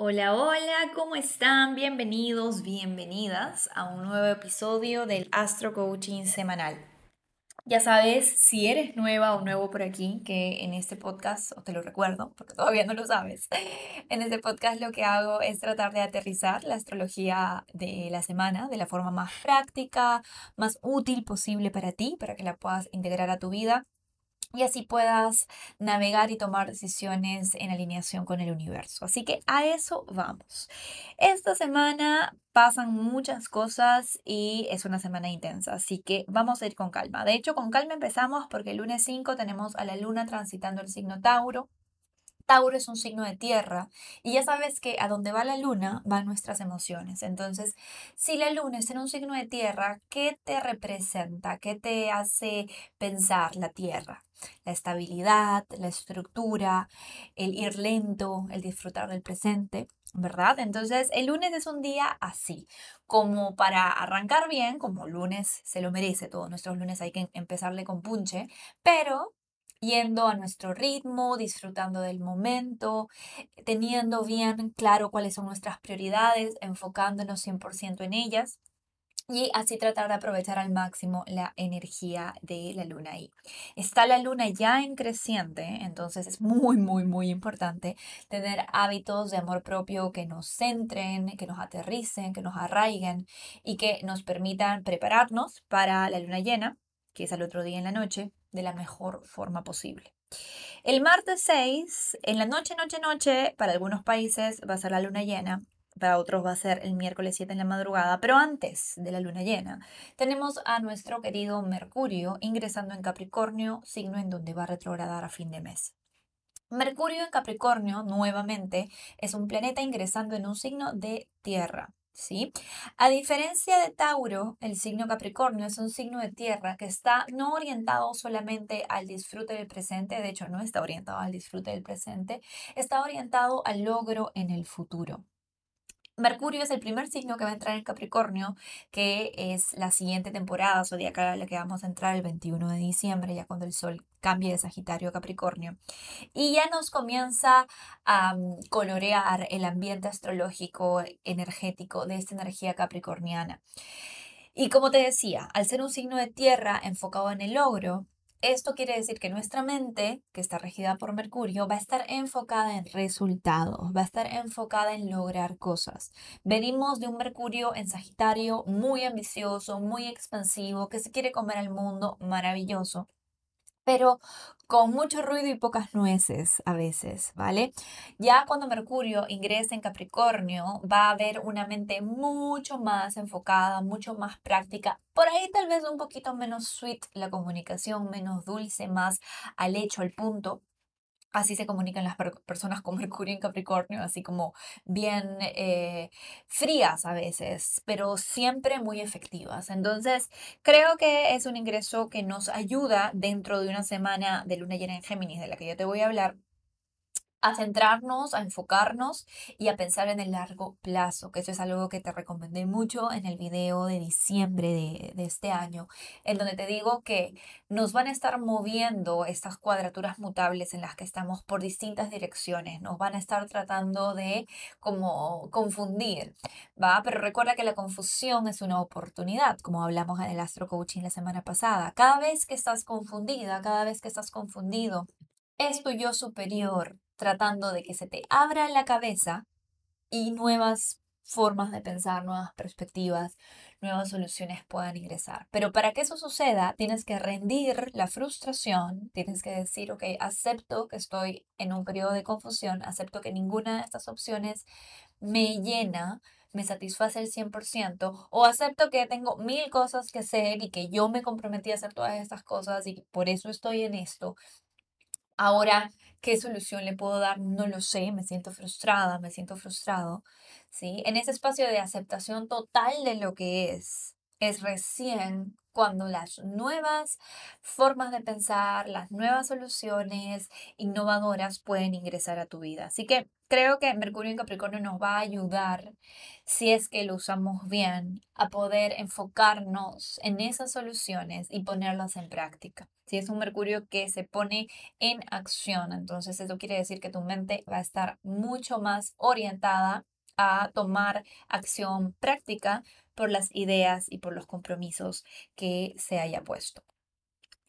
Hola, hola, ¿cómo están? Bienvenidos, bienvenidas a un nuevo episodio del Astro Coaching semanal. Ya sabes, si eres nueva o nuevo por aquí, que en este podcast, o te lo recuerdo, porque todavía no lo sabes, en este podcast lo que hago es tratar de aterrizar la astrología de la semana de la forma más práctica, más útil posible para ti, para que la puedas integrar a tu vida y así puedas navegar y tomar decisiones en alineación con el universo. Así que a eso vamos. Esta semana pasan muchas cosas y es una semana intensa, así que vamos a ir con calma. De hecho, con calma empezamos porque el lunes 5 tenemos a la luna transitando el signo Tauro. Tauro es un signo de tierra y ya sabes que a donde va la luna van nuestras emociones. Entonces, si la luna está en un signo de tierra, ¿qué te representa? ¿Qué te hace pensar la tierra? La estabilidad, la estructura, el ir lento, el disfrutar del presente. ¿verdad? Entonces, el lunes es un día así, como para arrancar bien, como lunes se lo merece, todos nuestros lunes hay que empezarle con punche, pero yendo a nuestro ritmo, disfrutando del momento, teniendo bien claro cuáles son nuestras prioridades, enfocándonos 100% en ellas y así tratar de aprovechar al máximo la energía de la luna ahí. Está la luna ya en creciente, entonces es muy, muy, muy importante tener hábitos de amor propio que nos centren, que nos aterricen, que nos arraiguen y que nos permitan prepararnos para la luna llena, que es al otro día en la noche, de la mejor forma posible. El martes 6, en la noche, noche, noche, para algunos países va a ser la luna llena, para otros va a ser el miércoles 7 en la madrugada, pero antes de la luna llena, tenemos a nuestro querido Mercurio ingresando en Capricornio, signo en donde va a retrogradar a fin de mes. Mercurio en Capricornio, nuevamente, es un planeta ingresando en un signo de tierra. ¿Sí? A diferencia de Tauro, el signo Capricornio es un signo de tierra que está no orientado solamente al disfrute del presente, de hecho no está orientado al disfrute del presente, está orientado al logro en el futuro. Mercurio es el primer signo que va a entrar en Capricornio, que es la siguiente temporada zodiacal a la que vamos a entrar el 21 de diciembre, ya cuando el Sol cambie de Sagitario a Capricornio. Y ya nos comienza a mm, colorear el ambiente astrológico energético de esta energía capricorniana. Y como te decía, al ser un signo de tierra enfocado en el logro, esto quiere decir que nuestra mente, que está regida por Mercurio, va a estar enfocada en resultados, va a estar enfocada en lograr cosas. Venimos de un Mercurio en Sagitario muy ambicioso, muy expansivo, que se quiere comer al mundo, maravilloso pero con mucho ruido y pocas nueces a veces, ¿vale? Ya cuando Mercurio ingrese en Capricornio, va a haber una mente mucho más enfocada, mucho más práctica. Por ahí tal vez un poquito menos sweet la comunicación, menos dulce, más al hecho, al punto. Así se comunican las personas con Mercurio en Capricornio, así como bien eh, frías a veces, pero siempre muy efectivas. Entonces, creo que es un ingreso que nos ayuda dentro de una semana de luna llena en Géminis, de la que yo te voy a hablar, a centrarnos, a enfocarnos y a pensar en el largo plazo, que eso es algo que te recomendé mucho en el video de diciembre de, este año, en donde te digo que nos van a estar moviendo estas cuadraturas mutables en las que estamos por distintas direcciones, nos van a estar tratando de como confundir, ¿va? Pero recuerda que la confusión es una oportunidad, como hablamos en el Astro Coaching la semana pasada. Cada vez que estás confundida, cada vez que estás confundido, es tu yo superior tratando de que se te abra la cabeza y nuevas formas de pensar, nuevas perspectivas, nuevas soluciones puedan ingresar. Pero para que eso suceda, tienes que rendir la frustración, tienes que decir, ok, acepto que estoy en un periodo de confusión, acepto que ninguna de estas opciones me llena, me satisface el 100%, o acepto que tengo mil cosas que hacer y que yo me comprometí a hacer todas estas cosas y por eso estoy en esto. Ahora ¿Qué solución le puedo dar? No lo sé, me siento frustrada, me siento frustrado. ¿sí? En ese espacio de aceptación total de lo que es, es recién cuando las nuevas formas de pensar, las nuevas soluciones innovadoras pueden ingresar a tu vida. Así que creo que Mercurio en Capricornio nos va a ayudar, si es que lo usamos bien, a poder enfocarnos en esas soluciones y ponerlas en práctica. Si es un Mercurio que se pone en acción, entonces eso quiere decir que tu mente va a estar mucho más orientada a tomar acción práctica por las ideas y por los compromisos que se haya puesto.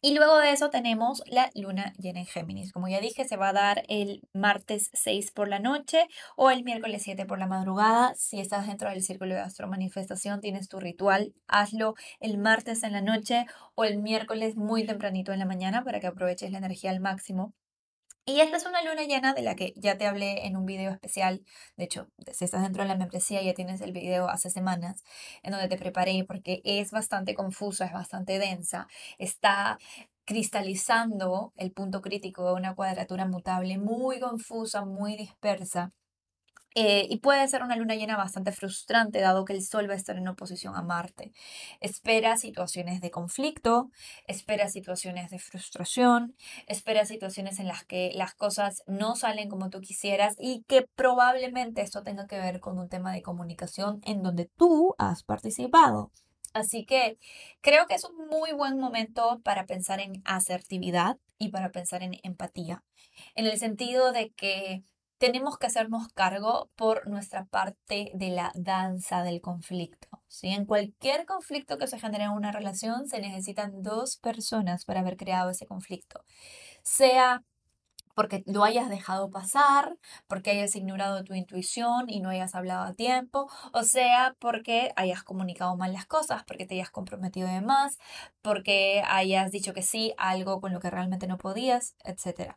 Y luego de eso tenemos la luna llena en Géminis. Como ya dije, se va a dar el martes 6 por la noche o el miércoles 7 por la madrugada. Si estás dentro del círculo de astro manifestación, tienes tu ritual, hazlo el martes en la noche o el miércoles muy tempranito en la mañana para que aproveches la energía al máximo. Y esta es una luna llena de la que ya te hablé en un video especial. De hecho, si estás dentro de la membresía ya tienes el video hace semanas en donde te preparé porque es bastante confusa, es bastante densa. Está cristalizando el punto crítico de una cuadratura mutable muy confusa, muy dispersa. Eh, y puede ser una luna llena bastante frustrante, dado que el Sol va a estar en oposición a Marte. Espera situaciones de conflicto, espera situaciones de frustración, espera situaciones en las que las cosas no salen como tú quisieras y que probablemente esto tenga que ver con un tema de comunicación en donde tú has participado. Así que creo que es un muy buen momento para pensar en asertividad y para pensar en empatía, en el sentido de que tenemos que hacernos cargo por nuestra parte de la danza del conflicto. ¿sí? En cualquier conflicto que se genere en una relación se necesitan dos personas para haber creado ese conflicto. Sea porque lo hayas dejado pasar, porque hayas ignorado tu intuición y no hayas hablado a tiempo, o sea, porque hayas comunicado mal las cosas, porque te hayas comprometido de más, porque hayas dicho que sí algo con lo que realmente no podías, etc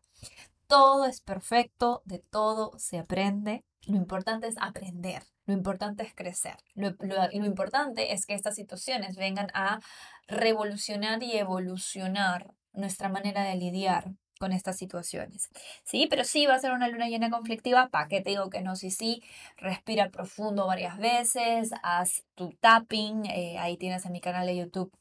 todo es perfecto, de todo se aprende. Lo importante es aprender, lo importante es crecer. Lo, importante es que estas situaciones vengan a revolucionar y evolucionar nuestra manera de lidiar con estas situaciones. Sí, pero sí va a ser una luna llena conflictiva. ¿Para qué te digo que no? Sí, sí, respira profundo varias veces, haz tu tapping. Eh, ahí tienes en mi canal de YouTube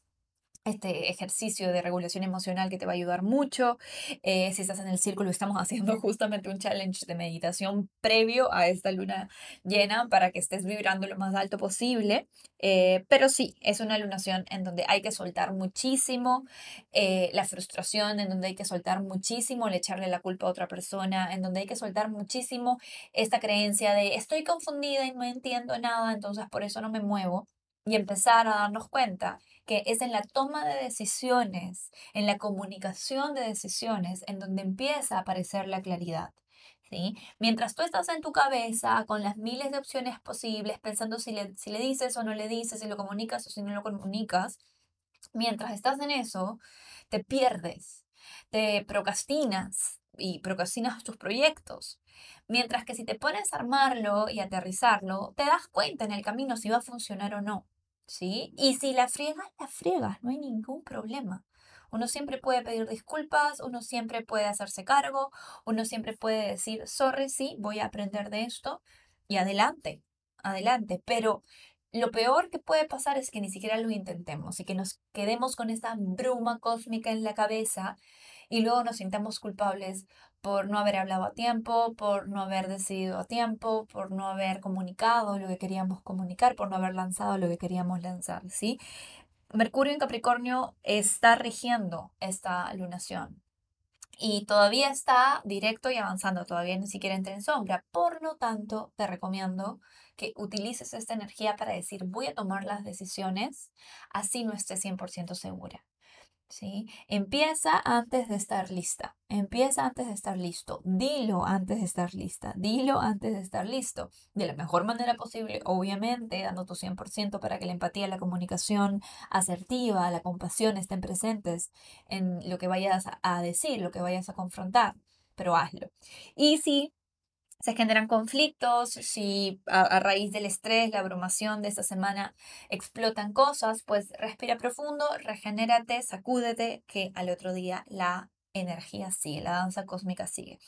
este ejercicio de regulación emocional que te va a ayudar mucho. Eh, si estás en el círculo, estamos haciendo justamente un challenge de meditación previo a esta luna llena para que estés vibrando lo más alto posible. Eh, pero sí, es una lunación en donde hay que soltar muchísimo eh, la frustración, en donde hay que soltar muchísimo el echarle la culpa a otra persona, en donde hay que soltar muchísimo esta creencia de estoy confundida y no entiendo nada, entonces por eso no me muevo y empezar a darnos cuenta que es en la toma de decisiones, en la comunicación de decisiones, en donde empieza a aparecer la claridad. ¿sí? Mientras tú estás en tu cabeza con las miles de opciones posibles, pensando si le, si le dices o no le dices, si lo comunicas o si no lo comunicas, mientras estás en eso, te pierdes, te procrastinas y procrastinas tus proyectos. Mientras que si te pones a armarlo y aterrizarlo, te das cuenta en el camino si va a funcionar o no. ¿Sí? Y si la friegas, la friegas, no hay ningún problema. Uno siempre puede pedir disculpas, uno siempre puede hacerse cargo, uno siempre puede decir, sorry, sí, voy a aprender de esto y adelante, adelante. Pero lo peor que puede pasar es que ni siquiera lo intentemos y que nos quedemos con esa bruma cósmica en la cabeza y luego nos sintamos culpables por no haber hablado a tiempo, por no haber decidido a tiempo, por no haber comunicado lo que queríamos comunicar, por no haber lanzado lo que queríamos lanzar, ¿sí? Mercurio en Capricornio está rigiendo esta lunación y todavía está directo y avanzando, todavía ni siquiera entra en sombra. Por lo tanto, te recomiendo que utilices esta energía para decir voy a tomar las decisiones así no esté 100% segura. ¿Sí? Empieza antes de estar lista, empieza antes de estar listo, dilo antes de estar lista, dilo antes de estar listo, de la mejor manera posible, obviamente, dando tu 100% para que la empatía, la comunicación asertiva, la compasión estén presentes en lo que vayas a decir, lo que vayas a confrontar, pero hazlo. Y si se generan conflictos, si a, raíz del estrés, la abrumación de esta semana explotan cosas, pues respira profundo, regenérate, sacúdete, que al otro día la energía sigue, la danza cósmica sigue.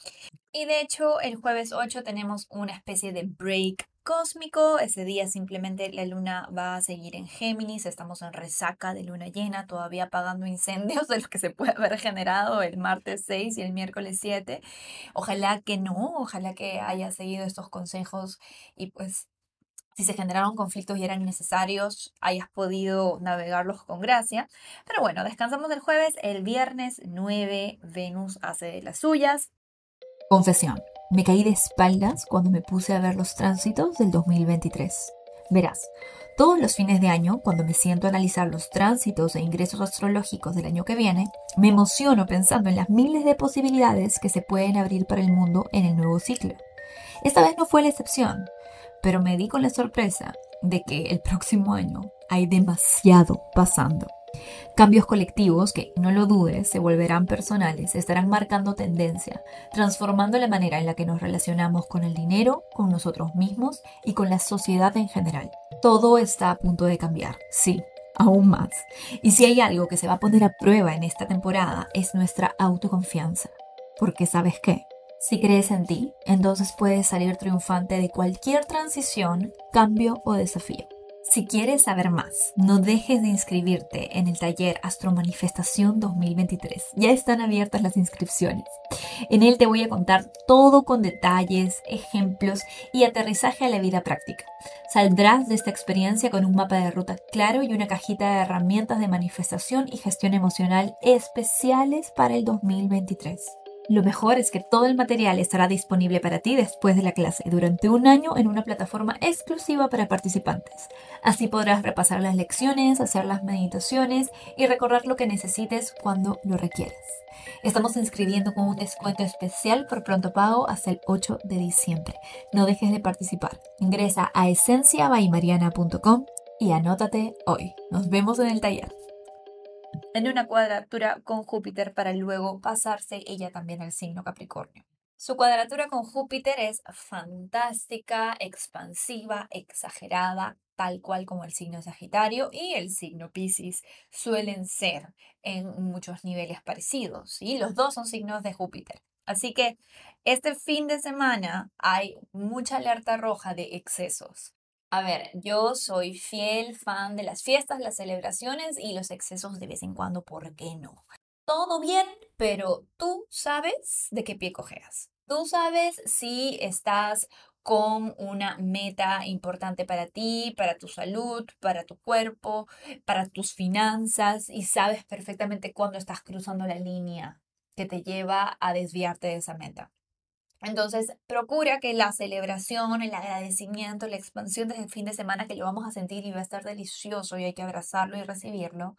Y de hecho, el jueves 8 tenemos una especie de break cósmico. Ese día simplemente la luna va a seguir en Géminis. Estamos en resaca de luna llena, todavía apagando incendios de los que se puede haber generado el martes 6 y el miércoles 7. Ojalá que no, ojalá que haya seguido estos consejos y pues si se generaron conflictos y eran necesarios, hayas podido navegarlos con gracia. Pero bueno, descansamos el jueves, el viernes 9 Venus hace las suyas. Confesión, me caí de espaldas cuando me puse a ver los tránsitos del 2023. Verás, todos los fines de año, cuando me siento a analizar los tránsitos e ingresos astrológicos del año que viene, me emociono pensando en las miles de posibilidades que se pueden abrir para el mundo en el nuevo ciclo. Esta vez no fue la excepción pero me di con la sorpresa de que el próximo año hay demasiado pasando. Cambios colectivos que, no lo dudes, se volverán personales, estarán marcando tendencia, transformando la manera en la que nos relacionamos con el dinero, con nosotros mismos y con la sociedad en general. Todo está a punto de cambiar, sí, aún más. Y si hay algo que se va a poner a prueba en esta temporada es nuestra autoconfianza. Porque sabes qué, si crees en ti, entonces puedes salir triunfante de cualquier transición, cambio o desafío. Si quieres saber más, no dejes de inscribirte en el taller Astromanifestación 2023. Ya están abiertas las inscripciones. En él te voy a contar todo con detalles, ejemplos y aterrizaje a la vida práctica. Saldrás de esta experiencia con un mapa de ruta claro y una cajita de herramientas de manifestación y gestión emocional especiales para el 2023. Lo mejor es que todo el material estará disponible para ti después de la clase durante un año en una plataforma exclusiva para participantes. Así podrás repasar las lecciones, hacer las meditaciones y recordar lo que necesites cuando lo requieras. Estamos inscribiendo con un descuento especial por pronto pago hasta el 8 de diciembre. No dejes de participar. Ingresa a esenciabaymariana.com y anótate hoy. Nos vemos en el taller en una cuadratura con Júpiter para luego pasarse ella también al signo Capricornio. Su cuadratura con Júpiter es fantástica, expansiva, exagerada, tal cual como el signo Sagitario y el signo Pisces suelen ser en muchos niveles parecidos. y Los dos son signos de Júpiter. Así que este fin de semana hay mucha alerta roja de excesos. A ver, yo soy fiel fan de las fiestas, las celebraciones y los excesos de vez en cuando, ¿por qué no? Todo bien, pero tú sabes de qué pie cojeas. Tú sabes si estás con una meta importante para ti, para tu salud, para tu cuerpo, para tus finanzas y sabes perfectamente cuándo estás cruzando la línea que te lleva a desviarte de esa meta. Entonces, procura que la celebración, el agradecimiento, la expansión desde el fin de semana que lo vamos a sentir y va a estar delicioso y hay que abrazarlo y recibirlo,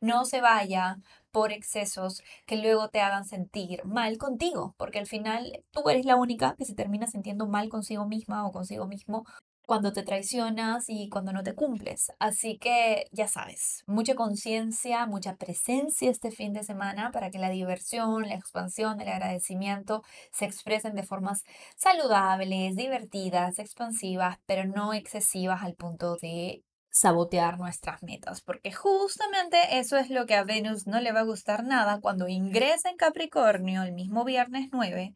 no se vaya por excesos que luego te hagan sentir mal contigo, porque al final tú eres la única que se termina sintiendo mal consigo misma o consigo mismo cuando te traicionas y cuando no te cumples. Así que ya sabes, mucha conciencia, mucha presencia este fin de semana para que la diversión, la expansión, el agradecimiento se expresen de formas saludables, divertidas, expansivas, pero no excesivas al punto de sabotear nuestras metas, porque justamente eso es lo que a Venus no le va a gustar nada cuando ingresa en Capricornio el mismo viernes 9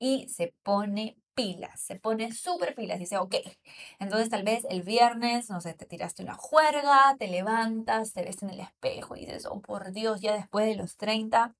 y se pone pilas, se pone súper pilas y dice, ok, entonces tal vez el viernes, no sé, te tiraste una juerga, te levantas, te ves en el espejo y dices, oh por Dios, ya después de los 30,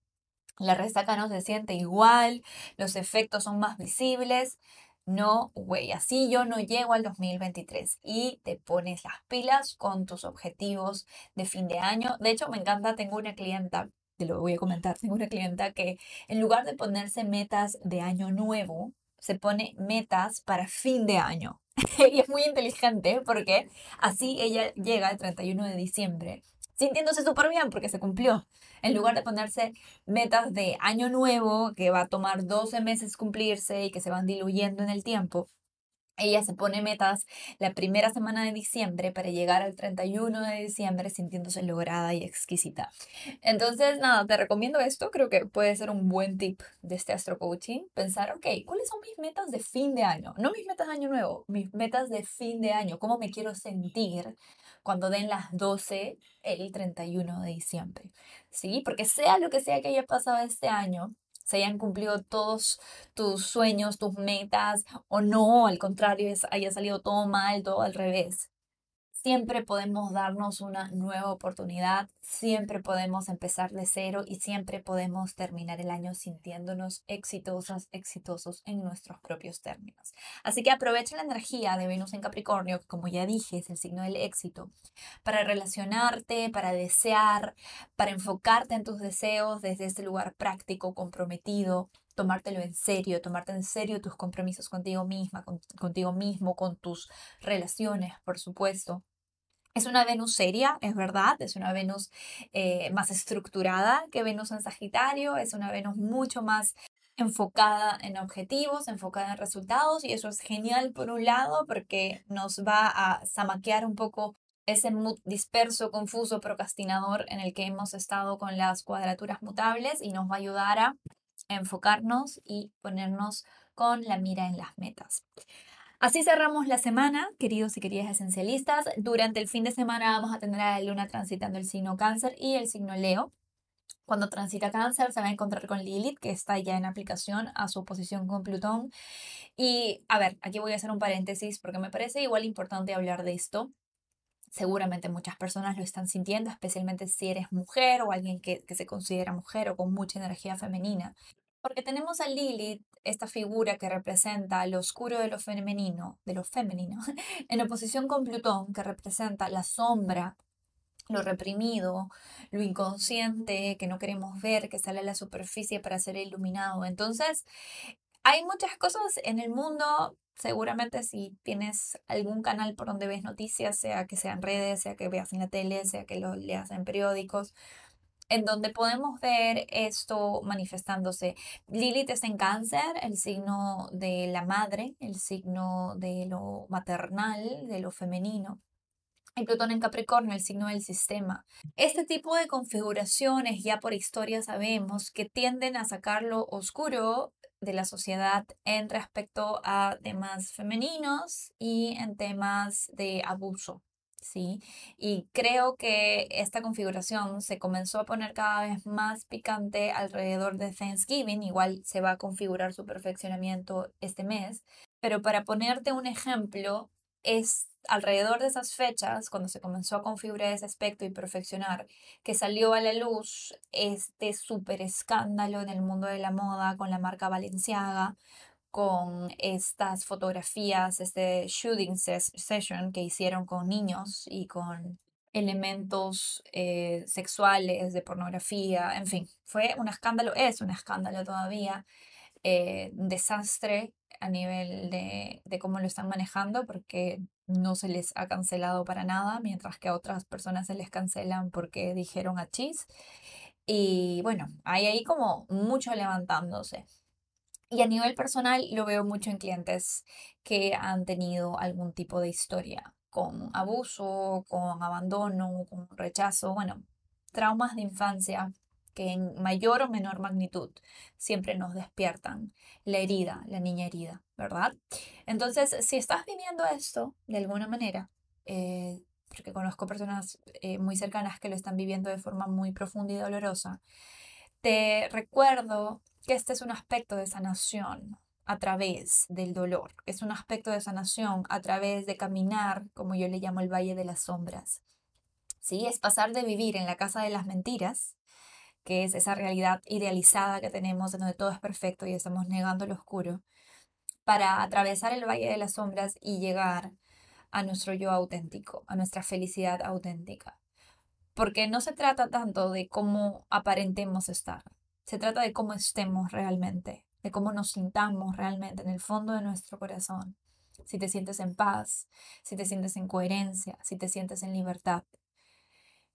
la resaca no se siente igual, los efectos son más visibles. No, güey, así yo no llego al 2023 y te pones las pilas con tus objetivos de fin de año. De hecho, me encanta, tengo una clienta, te lo voy a comentar, tengo una clienta que en lugar de ponerse metas de año nuevo, se pone metas para fin de año. y es muy inteligente porque así ella llega el 31 de diciembre sintiéndose súper bien porque se cumplió. En lugar de ponerse metas de año nuevo que va a tomar 12 meses cumplirse y que se van diluyendo en el tiempo, ella se pone metas la primera semana de diciembre para llegar al 31 de diciembre sintiéndose lograda y exquisita. Entonces, nada, te recomiendo esto. Creo que puede ser un buen tip de este astro coaching. Pensar, ok, ¿cuáles son mis metas de fin de año? No mis metas de año nuevo, mis metas de fin de año. ¿Cómo me quiero sentir cuando den las 12 el 31 de diciembre. ¿Sí? Porque sea lo que sea que haya pasado este año, se hayan cumplido todos tus sueños, tus metas, o no, al contrario, haya salido todo mal, todo al revés. Siempre podemos darnos una nueva oportunidad, siempre podemos empezar de cero y siempre podemos terminar el año sintiéndonos exitosas, exitosos en nuestros propios términos. Así que aprovecha la energía de Venus en Capricornio, que como ya dije es el signo del éxito, para relacionarte, para desear, para enfocarte en tus deseos desde este lugar práctico, comprometido, tomártelo en serio, tomarte en serio tus compromisos contigo misma, contigo mismo, con tus relaciones, por supuesto. Es una Venus seria, es verdad, es una Venus eh, más estructurada que Venus en Sagitario, es una Venus mucho más enfocada en objetivos, enfocada en resultados y eso es genial por un lado porque nos va a zamaquear un poco ese disperso, confuso, procrastinador en el que hemos estado con las cuadraturas mutables y nos va a ayudar a enfocarnos y ponernos con la mira en las metas. Así cerramos la semana, queridos y queridas esencialistas. Durante el fin de semana vamos a tener a la luna transitando el signo cáncer y el signo Leo. Cuando transita cáncer se va a encontrar con Lilith, que está ya en aplicación a su oposición con Plutón. Y a ver, aquí voy a hacer un paréntesis porque me parece igual importante hablar de esto. Seguramente muchas personas lo están sintiendo, especialmente si eres mujer o alguien que, que se considera mujer o con mucha energía femenina. Porque tenemos a Lilith, esta figura que representa lo oscuro de lo femenino, de lo femenino, en oposición con Plutón, que representa la sombra, lo reprimido, lo inconsciente, que no queremos ver, que sale a la superficie para ser iluminado. Entonces, hay muchas cosas en el mundo. Seguramente si tienes algún canal por donde ves noticias, sea que sean redes, sea que veas en la tele, sea que lo leas en periódicos, en donde podemos ver esto manifestándose. Lilith está en cáncer, el signo de la madre, el signo de lo maternal, de lo femenino. Y Plutón en Capricornio, el signo del sistema. Este tipo de configuraciones ya por historia sabemos que tienden a sacar lo oscuro de la sociedad en respecto a temas femeninos y en temas de abuso. ¿Sí? Y creo que esta configuración se comenzó a poner cada vez más picante alrededor de Thanksgiving, igual se va a configurar su perfeccionamiento este mes, pero para ponerte un ejemplo, es alrededor de esas fechas, cuando se comenzó a configurar ese aspecto y perfeccionar, que salió a la luz este súper escándalo en el mundo de la moda con la marca Balenciaga, con estas fotografías, este shooting session que hicieron con niños y con elementos eh, sexuales, de pornografía, en fin, fue un escándalo, es un escándalo todavía, eh, un desastre a nivel de, de cómo lo están manejando porque no se les ha cancelado para nada, mientras que a otras personas se les cancelan porque dijeron a chis. Y bueno, hay ahí como mucho levantándose. Y a nivel personal lo veo mucho en clientes que han tenido algún tipo de historia con abuso, con abandono, con rechazo, bueno, traumas de infancia que en mayor o menor magnitud siempre nos despiertan la herida, la niña herida, ¿verdad? Entonces, si estás viviendo esto de alguna manera, eh, porque conozco personas eh, muy cercanas que lo están viviendo de forma muy profunda y dolorosa, te recuerdo que este es un aspecto de sanación a través del dolor, es un aspecto de sanación a través de caminar, como yo le llamo el Valle de las Sombras. ¿Sí? Es pasar de vivir en la casa de las mentiras, que es esa realidad idealizada que tenemos en donde todo es perfecto y estamos negando lo oscuro, para atravesar el Valle de las Sombras y llegar a nuestro yo auténtico, a nuestra felicidad auténtica. Porque no se trata tanto de cómo aparentemos estar, se trata de cómo estemos realmente, de cómo nos sintamos realmente en el fondo de nuestro corazón. Si te sientes en paz, si te sientes en coherencia, si te sientes en libertad.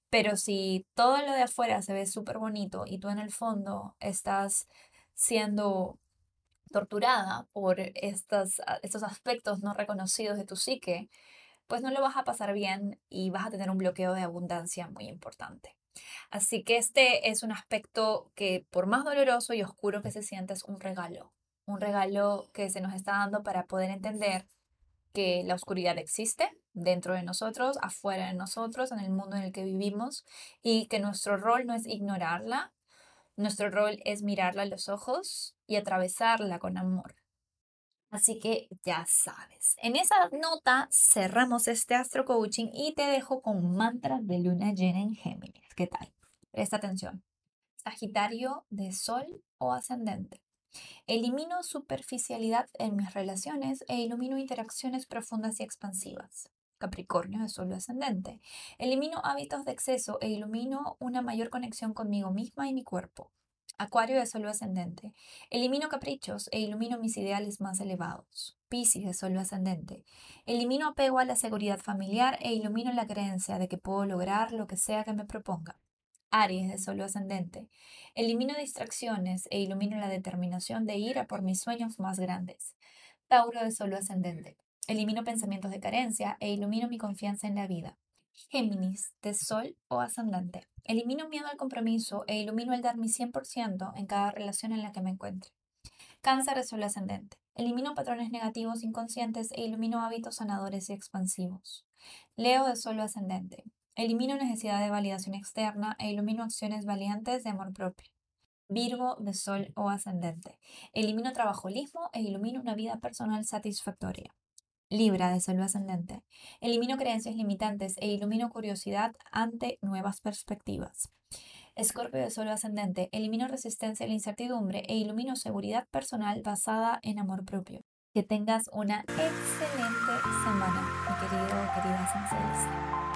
Pero si todo lo de afuera se ve súper bonito y tú en el fondo estás siendo torturada por estos, aspectos no reconocidos de tu psique, pues no lo vas a pasar bien y vas a tener un bloqueo de abundancia muy importante. Así que este es un aspecto que por más doloroso y oscuro que se sienta es un regalo, un regalo que se nos está dando para poder entender que la oscuridad existe dentro de nosotros, afuera de nosotros, en el mundo en el que vivimos y que nuestro rol no es ignorarla, nuestro rol es mirarla a los ojos y atravesarla con amor. Así que ya sabes. En esa nota cerramos este astro coaching y te dejo con mantras de luna llena en Géminis. ¿Qué tal? Presta atención. Sagitario de sol o ascendente. Elimino superficialidad en mis relaciones e ilumino interacciones profundas y expansivas. Capricornio de Sol ascendente. Elimino hábitos de exceso e ilumino una mayor conexión conmigo misma y mi cuerpo. Acuario de Sol ascendente. Elimino caprichos e ilumino mis ideales más elevados. Piscis de Sol ascendente. Elimino apego a la seguridad familiar e ilumino la creencia de que puedo lograr lo que sea que me proponga. Aries de Sol ascendente. Elimino distracciones e ilumino la determinación de ir a por mis sueños más grandes. Tauro de Sol ascendente. Elimino pensamientos de carencia e ilumino mi confianza en la vida. Géminis, de Sol o ascendente. Elimino miedo al compromiso e ilumino el dar mi 100% en cada relación en la que me encuentre. Cáncer de Sol ascendente. Elimino patrones negativos inconscientes e ilumino hábitos sanadores y expansivos. Leo de Sol ascendente. Elimino necesidad de validación externa e ilumino acciones valientes de amor propio. Virgo de Sol o ascendente. Elimino trabajolismo e ilumino una vida personal satisfactoria. Libra de Sol ascendente. Elimino creencias limitantes e ilumino curiosidad ante nuevas perspectivas. Escorpio de Sol ascendente. Elimino resistencia a la incertidumbre e ilumino seguridad personal basada en amor propio. Que tengas una excelente semana, mi querido querida